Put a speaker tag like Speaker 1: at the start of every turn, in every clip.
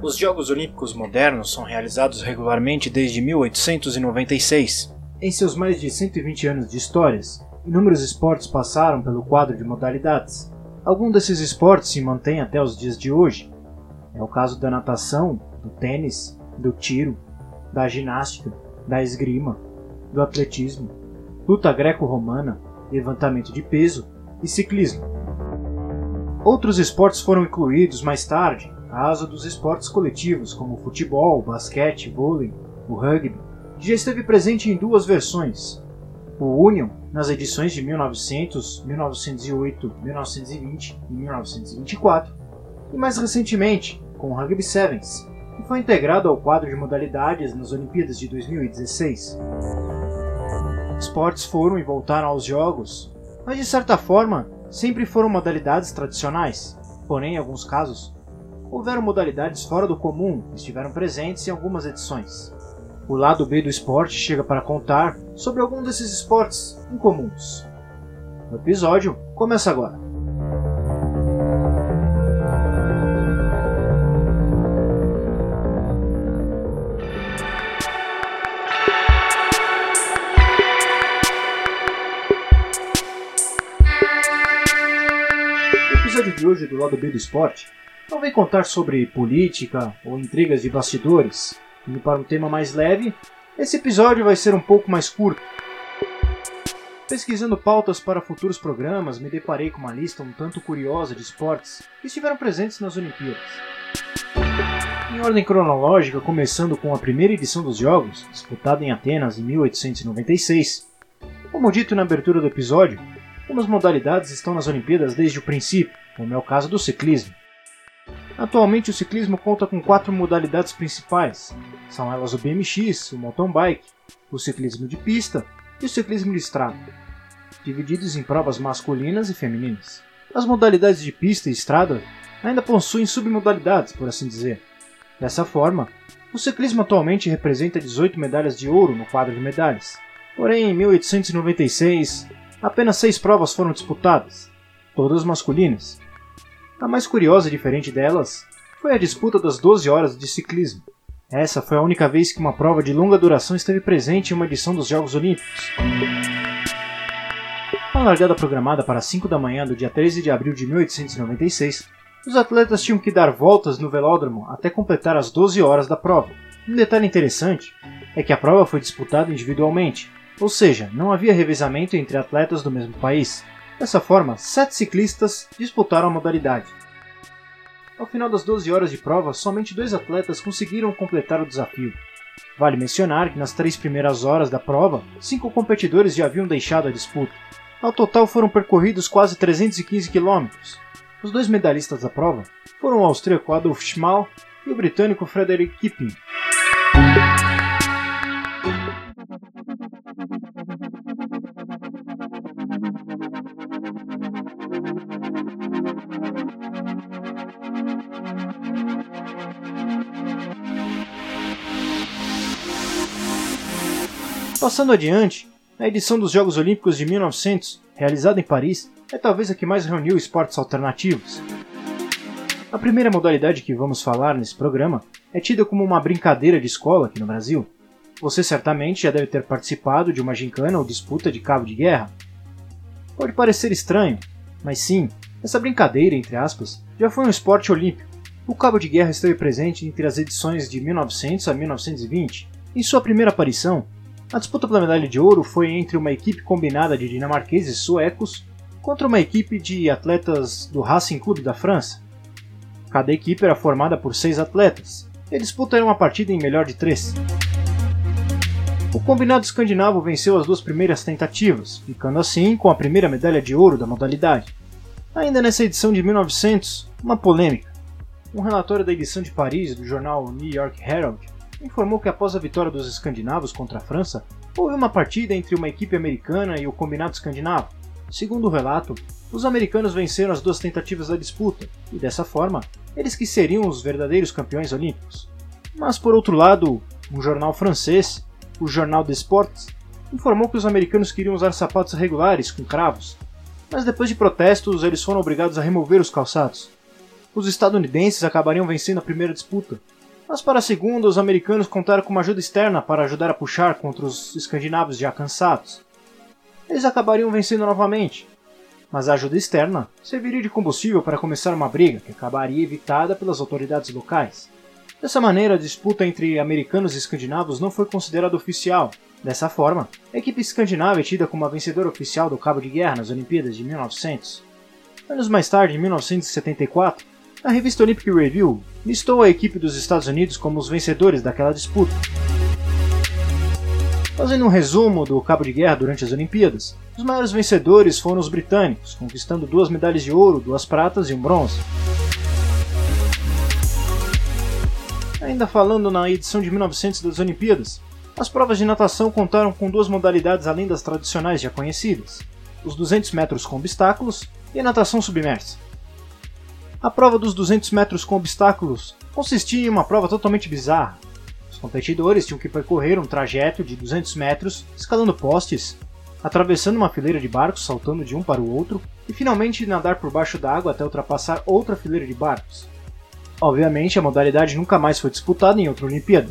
Speaker 1: Os Jogos Olímpicos modernos são realizados regularmente desde 1896. Em seus mais de 120 anos de histórias, inúmeros esportes passaram pelo quadro de modalidades. Alguns desses esportes se mantêm até os dias de hoje. É o caso da natação, do tênis, do tiro, da ginástica, da esgrima, do atletismo, luta greco-romana, levantamento de peso e ciclismo. Outros esportes foram incluídos mais tarde, caso dos esportes coletivos como futebol, basquete, vôlei, o rugby, que já esteve presente em duas versões. O Union nas edições de 1900, 1908, 1920 e 1924, e mais recentemente com o Rugby Sevens, que foi integrado ao quadro de modalidades nas Olimpíadas de 2016. Esportes foram e voltaram aos Jogos, mas de certa forma sempre foram modalidades tradicionais, porém, em alguns casos, houveram modalidades fora do comum que estiveram presentes em algumas edições. O lado B do esporte chega para contar sobre algum desses esportes incomuns. O episódio começa agora. episódio de hoje do lado B do esporte não vem contar sobre política ou intrigas de bastidores. Indo para um tema mais leve, esse episódio vai ser um pouco mais curto. Pesquisando pautas para futuros programas, me deparei com uma lista um tanto curiosa de esportes que estiveram presentes nas Olimpíadas. Em ordem cronológica, começando com a primeira edição dos Jogos, disputada em Atenas em 1896. Como dito na abertura do episódio, algumas modalidades estão nas Olimpíadas desde o princípio, como é o caso do ciclismo. Atualmente o ciclismo conta com quatro modalidades principais. São elas o BMX, o mountain bike, o ciclismo de pista e o ciclismo de estrada, divididos em provas masculinas e femininas. As modalidades de pista e estrada ainda possuem submodalidades, por assim dizer. Dessa forma, o ciclismo atualmente representa 18 medalhas de ouro no quadro de medalhas. Porém, em 1896, apenas seis provas foram disputadas, todas masculinas, a mais curiosa e diferente delas foi a disputa das 12 horas de ciclismo. Essa foi a única vez que uma prova de longa duração esteve presente em uma edição dos Jogos Olímpicos. A largada programada para 5 da manhã do dia 13 de abril de 1896, os atletas tinham que dar voltas no velódromo até completar as 12 horas da prova. Um detalhe interessante é que a prova foi disputada individualmente, ou seja, não havia revezamento entre atletas do mesmo país. Dessa forma, sete ciclistas disputaram a modalidade. Ao final das 12 horas de prova, somente dois atletas conseguiram completar o desafio. Vale mencionar que nas três primeiras horas da prova, cinco competidores já haviam deixado a disputa. Ao total foram percorridos quase 315 km. Os dois medalhistas da prova foram o austríaco Adolf Schmal e o britânico Frederick Kipping. Passando adiante, a edição dos Jogos Olímpicos de 1900, realizada em Paris, é talvez a que mais reuniu esportes alternativos. A primeira modalidade que vamos falar nesse programa é tida como uma brincadeira de escola aqui no Brasil. Você certamente já deve ter participado de uma gincana ou disputa de cabo de guerra. Pode parecer estranho, mas sim, essa brincadeira, entre aspas, já foi um esporte olímpico. O cabo de guerra esteve presente entre as edições de 1900 a 1920. Em sua primeira aparição, a disputa pela medalha de ouro foi entre uma equipe combinada de dinamarqueses suecos contra uma equipe de atletas do Racing Clube da França. Cada equipe era formada por seis atletas, e a disputa era uma partida em melhor de três. O combinado escandinavo venceu as duas primeiras tentativas, ficando assim com a primeira medalha de ouro da modalidade. Ainda nessa edição de 1900, uma polêmica. Um relatório da edição de Paris do jornal New York Herald informou que após a vitória dos escandinavos contra a França, houve uma partida entre uma equipe americana e o combinado escandinavo. Segundo o relato, os americanos venceram as duas tentativas da disputa, e dessa forma, eles que seriam os verdadeiros campeões olímpicos. Mas por outro lado, um jornal francês, o Jornal des Sports, informou que os americanos queriam usar sapatos regulares com cravos, mas depois de protestos eles foram obrigados a remover os calçados. os estadunidenses acabariam vencendo a primeira disputa, mas para a segunda, os americanos contaram com uma ajuda externa para ajudar a puxar contra os escandinavos já cansados. Eles acabariam vencendo novamente, mas a ajuda externa serviria de combustível para começar uma briga que acabaria evitada pelas autoridades locais. Dessa maneira, a disputa entre americanos e escandinavos não foi considerada oficial. Dessa forma, a equipe escandinava é tida como a vencedora oficial do cabo de guerra nas Olimpíadas de 1900. Anos mais tarde, em 1974, a revista Olympic Review listou a equipe dos Estados Unidos como os vencedores daquela disputa. Fazendo um resumo do cabo de guerra durante as Olimpíadas, os maiores vencedores foram os britânicos, conquistando duas medalhas de ouro, duas pratas e um bronze. Ainda falando na edição de 1900 das Olimpíadas, as provas de natação contaram com duas modalidades além das tradicionais já conhecidas: os 200 metros com obstáculos e a natação submersa. A prova dos 200 metros com obstáculos consistia em uma prova totalmente bizarra. Os competidores tinham que percorrer um trajeto de 200 metros, escalando postes, atravessando uma fileira de barcos, saltando de um para o outro, e finalmente nadar por baixo d'água até ultrapassar outra fileira de barcos. Obviamente, a modalidade nunca mais foi disputada em outra Olimpíada.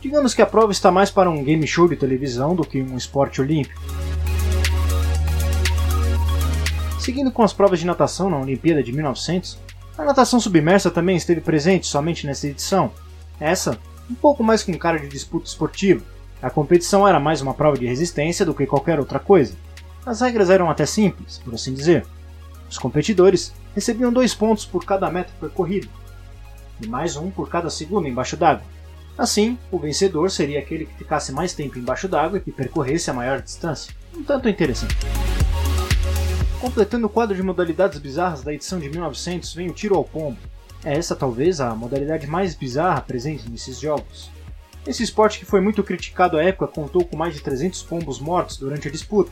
Speaker 1: Digamos que a prova está mais para um game show de televisão do que um esporte olímpico. Seguindo com as provas de natação na Olimpíada de 1900, a natação submersa também esteve presente somente nessa edição. Essa, um pouco mais com cara de disputa esportiva. A competição era mais uma prova de resistência do que qualquer outra coisa. As regras eram até simples, por assim dizer. Os competidores recebiam dois pontos por cada metro percorrido, e mais um por cada segundo embaixo d'água. Assim, o vencedor seria aquele que ficasse mais tempo embaixo d'água e que percorresse a maior distância. Um tanto interessante. Completando o quadro de modalidades bizarras da edição de 1900 vem o tiro ao pombo. É essa talvez a modalidade mais bizarra presente nesses jogos. Esse esporte que foi muito criticado à época contou com mais de 300 pombos mortos durante a disputa,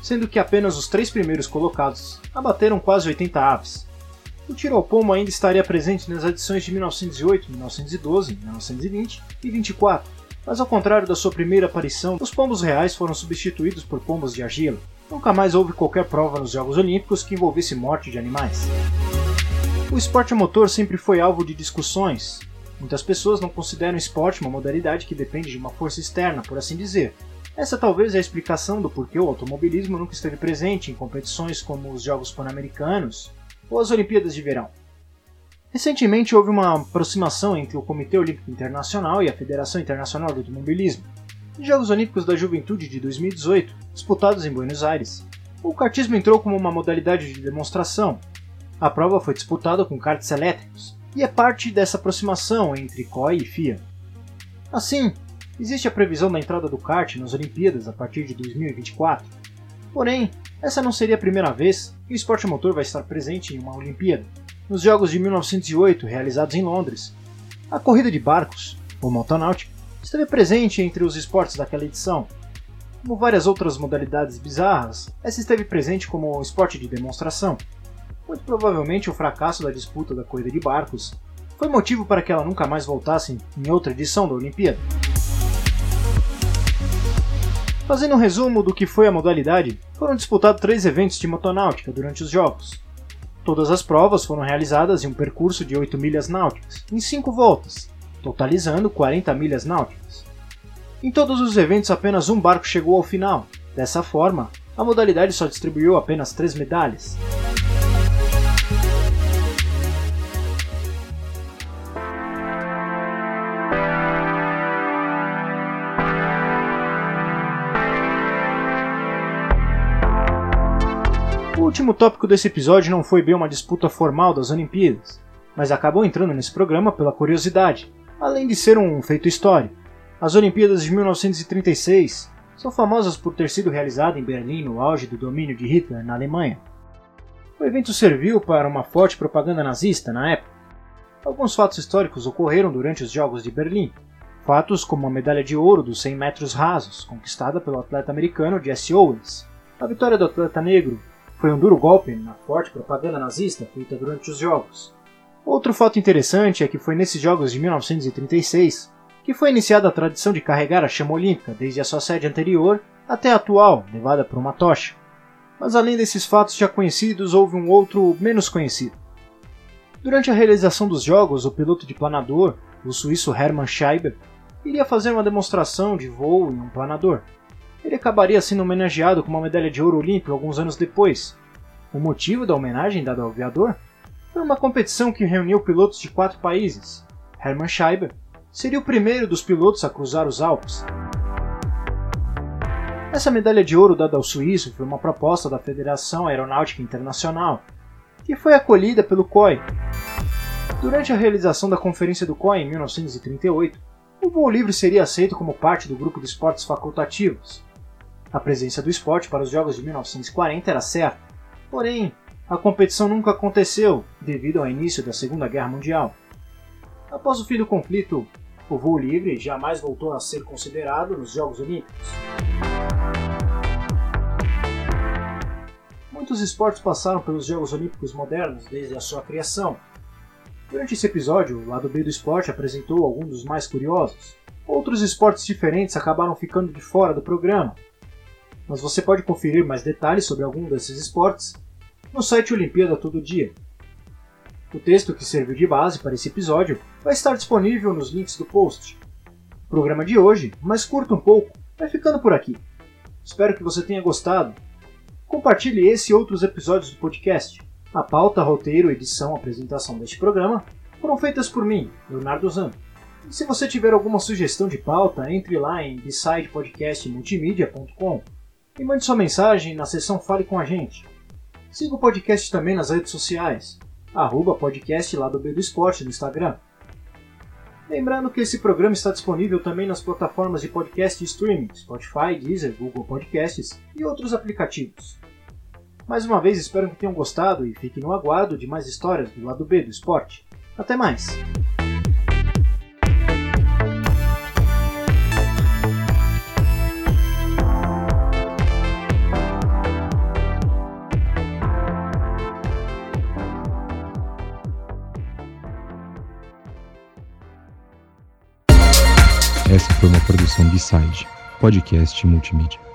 Speaker 1: sendo que apenas os três primeiros colocados abateram quase 80 aves. O tiro ao pombo ainda estaria presente nas edições de 1908, 1912, 1920 e 24, mas ao contrário da sua primeira aparição, os pombos reais foram substituídos por pombos de argila. Nunca mais houve qualquer prova nos Jogos Olímpicos que envolvesse morte de animais. O esporte motor sempre foi alvo de discussões. Muitas pessoas não consideram esporte uma modalidade que depende de uma força externa, por assim dizer. Essa talvez é a explicação do porquê o automobilismo nunca esteve presente em competições como os Jogos Pan-Americanos ou as Olimpíadas de Verão. Recentemente houve uma aproximação entre o Comitê Olímpico Internacional e a Federação Internacional de Automobilismo, Jogos Olímpicos da Juventude de 2018, disputados em Buenos Aires. O kartismo entrou como uma modalidade de demonstração. A prova foi disputada com karts elétricos e é parte dessa aproximação entre COI e FIA. Assim, existe a previsão da entrada do kart nas Olimpíadas a partir de 2024. Porém, essa não seria a primeira vez que o esporte motor vai estar presente em uma Olimpíada. Nos Jogos de 1908, realizados em Londres, a corrida de barcos, ou motonáutica, esteve presente entre os esportes daquela edição. Como várias outras modalidades bizarras, essa esteve presente como esporte de demonstração. Muito provavelmente o fracasso da disputa da corrida de barcos foi motivo para que ela nunca mais voltasse em outra edição da Olimpíada. Fazendo um resumo do que foi a modalidade, foram disputados três eventos de motonáutica durante os Jogos. Todas as provas foram realizadas em um percurso de 8 milhas náuticas, em 5 voltas, totalizando 40 milhas náuticas. Em todos os eventos, apenas um barco chegou ao final. Dessa forma, a modalidade só distribuiu apenas três medalhas. O último tópico desse episódio não foi bem uma disputa formal das Olimpíadas, mas acabou entrando nesse programa pela curiosidade, além de ser um feito histórico. As Olimpíadas de 1936 são famosas por ter sido realizada em Berlim no auge do domínio de Hitler na Alemanha. O evento serviu para uma forte propaganda nazista na época. Alguns fatos históricos ocorreram durante os Jogos de Berlim. Fatos como a medalha de ouro dos 100 metros rasos, conquistada pelo atleta americano Jesse Owens. A vitória do atleta negro foi um duro golpe na forte propaganda nazista feita durante os Jogos. Outro fato interessante é que foi nesses Jogos de 1936 que foi iniciada a tradição de carregar a chama olímpica desde a sua sede anterior até a atual, levada por uma tocha. Mas além desses fatos já conhecidos, houve um outro menos conhecido. Durante a realização dos jogos, o piloto de planador, o suíço Hermann Scheiber, iria fazer uma demonstração de voo em um planador. Ele acabaria sendo homenageado com uma medalha de ouro olímpico alguns anos depois. O motivo da homenagem dada ao aviador foi uma competição que reuniu pilotos de quatro países. Hermann Scheiber seria o primeiro dos pilotos a cruzar os Alpes. Essa medalha de ouro dada ao suíço foi uma proposta da Federação Aeronáutica Internacional, que foi acolhida pelo COI. Durante a realização da Conferência do COI em 1938, o voo livre seria aceito como parte do grupo de esportes facultativos. A presença do esporte para os Jogos de 1940 era certa, porém, a competição nunca aconteceu devido ao início da Segunda Guerra Mundial. Após o fim do conflito, o voo livre jamais voltou a ser considerado nos Jogos Olímpicos. Muitos esportes passaram pelos Jogos Olímpicos modernos desde a sua criação. Durante esse episódio, o lado B do esporte apresentou alguns dos mais curiosos. Outros esportes diferentes acabaram ficando de fora do programa. Mas você pode conferir mais detalhes sobre algum desses esportes no site Olimpíada Todo Dia. O texto que serviu de base para esse episódio vai estar disponível nos links do post. O programa de hoje, mais curto um pouco, vai ficando por aqui. Espero que você tenha gostado. Compartilhe esse e outros episódios do podcast. A pauta, roteiro, edição, apresentação deste programa foram feitas por mim, Leonardo Zan. E se você tiver alguma sugestão de pauta, entre lá em decidepodcastmultimedia.com e mande sua mensagem na seção Fale com a gente. Siga o podcast também nas redes sociais arroba podcast B do Esporte no Instagram. Lembrando que esse programa está disponível também nas plataformas de podcast e streaming, Spotify, Deezer, Google Podcasts e outros aplicativos. Mais uma vez espero que tenham gostado e fiquem no aguardo de mais histórias do lado B do esporte. Até mais!
Speaker 2: Side, podcast multimídia.